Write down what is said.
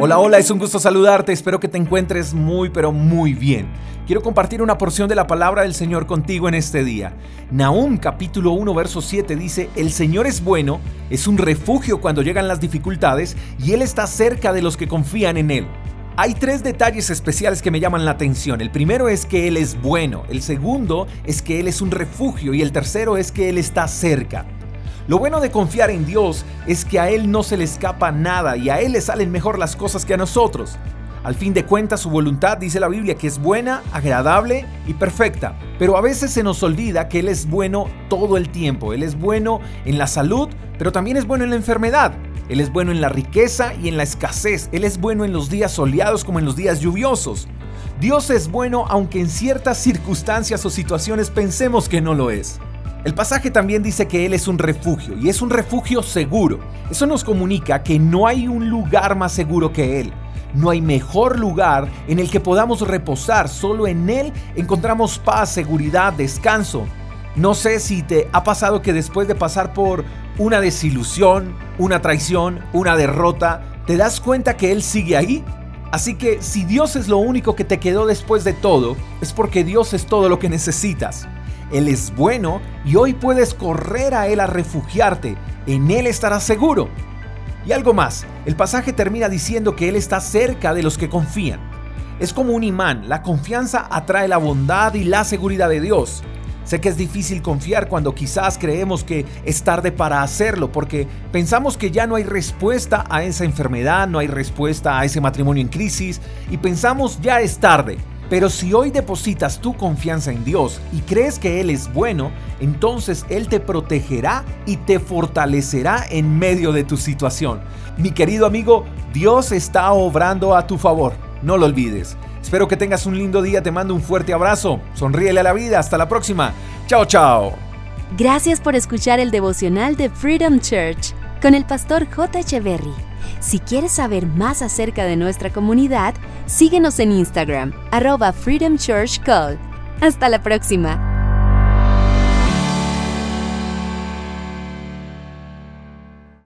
Hola, hola, es un gusto saludarte, espero que te encuentres muy, pero muy bien. Quiero compartir una porción de la palabra del Señor contigo en este día. Nahum capítulo 1 verso 7 dice, El Señor es bueno, es un refugio cuando llegan las dificultades y Él está cerca de los que confían en Él. Hay tres detalles especiales que me llaman la atención. El primero es que Él es bueno, el segundo es que Él es un refugio y el tercero es que Él está cerca. Lo bueno de confiar en Dios es que a Él no se le escapa nada y a Él le salen mejor las cosas que a nosotros. Al fin de cuentas, su voluntad dice la Biblia que es buena, agradable y perfecta. Pero a veces se nos olvida que Él es bueno todo el tiempo. Él es bueno en la salud, pero también es bueno en la enfermedad. Él es bueno en la riqueza y en la escasez. Él es bueno en los días soleados como en los días lluviosos. Dios es bueno aunque en ciertas circunstancias o situaciones pensemos que no lo es. El pasaje también dice que Él es un refugio y es un refugio seguro. Eso nos comunica que no hay un lugar más seguro que Él. No hay mejor lugar en el que podamos reposar. Solo en Él encontramos paz, seguridad, descanso. No sé si te ha pasado que después de pasar por una desilusión, una traición, una derrota, te das cuenta que Él sigue ahí. Así que si Dios es lo único que te quedó después de todo, es porque Dios es todo lo que necesitas. Él es bueno y hoy puedes correr a Él a refugiarte. En Él estarás seguro. Y algo más, el pasaje termina diciendo que Él está cerca de los que confían. Es como un imán, la confianza atrae la bondad y la seguridad de Dios. Sé que es difícil confiar cuando quizás creemos que es tarde para hacerlo, porque pensamos que ya no hay respuesta a esa enfermedad, no hay respuesta a ese matrimonio en crisis, y pensamos ya es tarde. Pero si hoy depositas tu confianza en Dios y crees que Él es bueno, entonces Él te protegerá y te fortalecerá en medio de tu situación. Mi querido amigo, Dios está obrando a tu favor. No lo olvides. Espero que tengas un lindo día, te mando un fuerte abrazo. Sonríele a la vida, hasta la próxima. Chao, chao. Gracias por escuchar el devocional de Freedom Church con el pastor J. Echeverry. Si quieres saber más acerca de nuestra comunidad, síguenos en Instagram, arroba Freedom Church Call. Hasta la próxima.